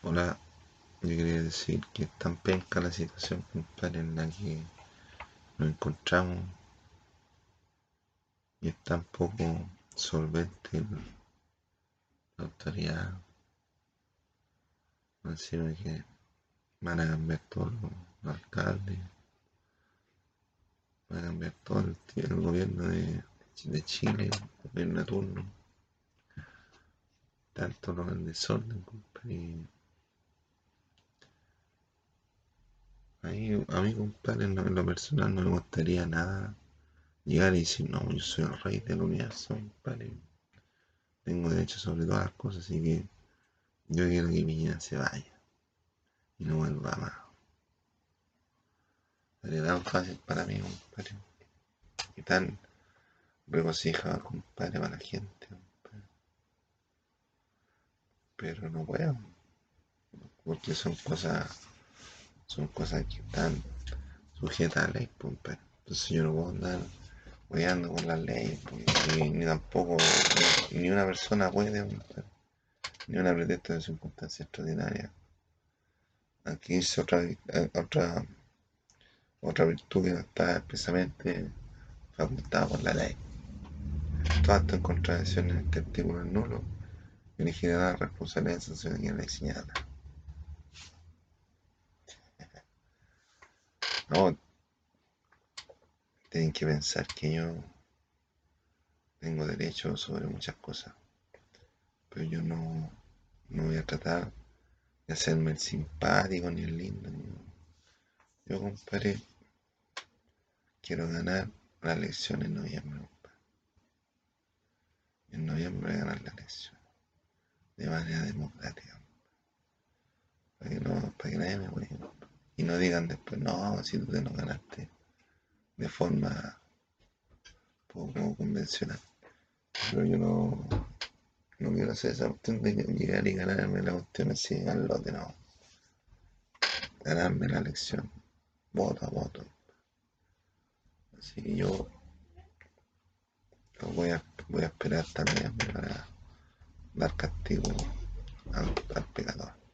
Hola, yo quería decir que es tan penca la situación, compadre, en la que nos encontramos y es tan poco solvente la autoridad. Encima que van a cambiar todos los alcaldes, van a cambiar todo el, gobierno de, de Chile, el gobierno de turno. Tanto lo en desorden, compadre. A mí, compadre, en lo, personal no me gustaría nada llegar y decir, no, yo soy el rey del universo, compadre. Tengo derecho sobre todas las cosas, así que yo quiero que Piñera se vaya y no vuelva más. Sería tan fácil para mí, compadre. Y tan regocijado, compadre, para la gente, compadre. Pero no puedo. Porque son cosas, son cosas que están sujetas a la ley, compadre. Entonces yo no puedo andar ando con las leyes, ni, ni, tampoco, ni, una persona puede, compadre. Ni una pretexto de circunstancias extraordinarias. Aquí es otra, otra, otra virtud que no está expresamente facultada por la ley. En contradicción en este artículo nulo y ni generar responsabilidad de la ley señala. No, tienen que pensar que yo tengo derecho sobre muchas cosas, pero yo no, no voy a tratar de hacerme el simpático ni el lindo. Yo, compadre, quiero ganar la elección en noviembre, compadre. En noviembre voy a ganar la elección de manera democrática. Para que, no, para que nadie me Y no digan después, no, si tú te no ganaste de forma poco convencional. Pero yo no, no quiero hacer esa cuestión de llegar y ganarme la cuestión así al lote, no. Ganarme la elección, voto a voto. Así que yo voy a, voy a esperar también para dar castigo al, al pecador.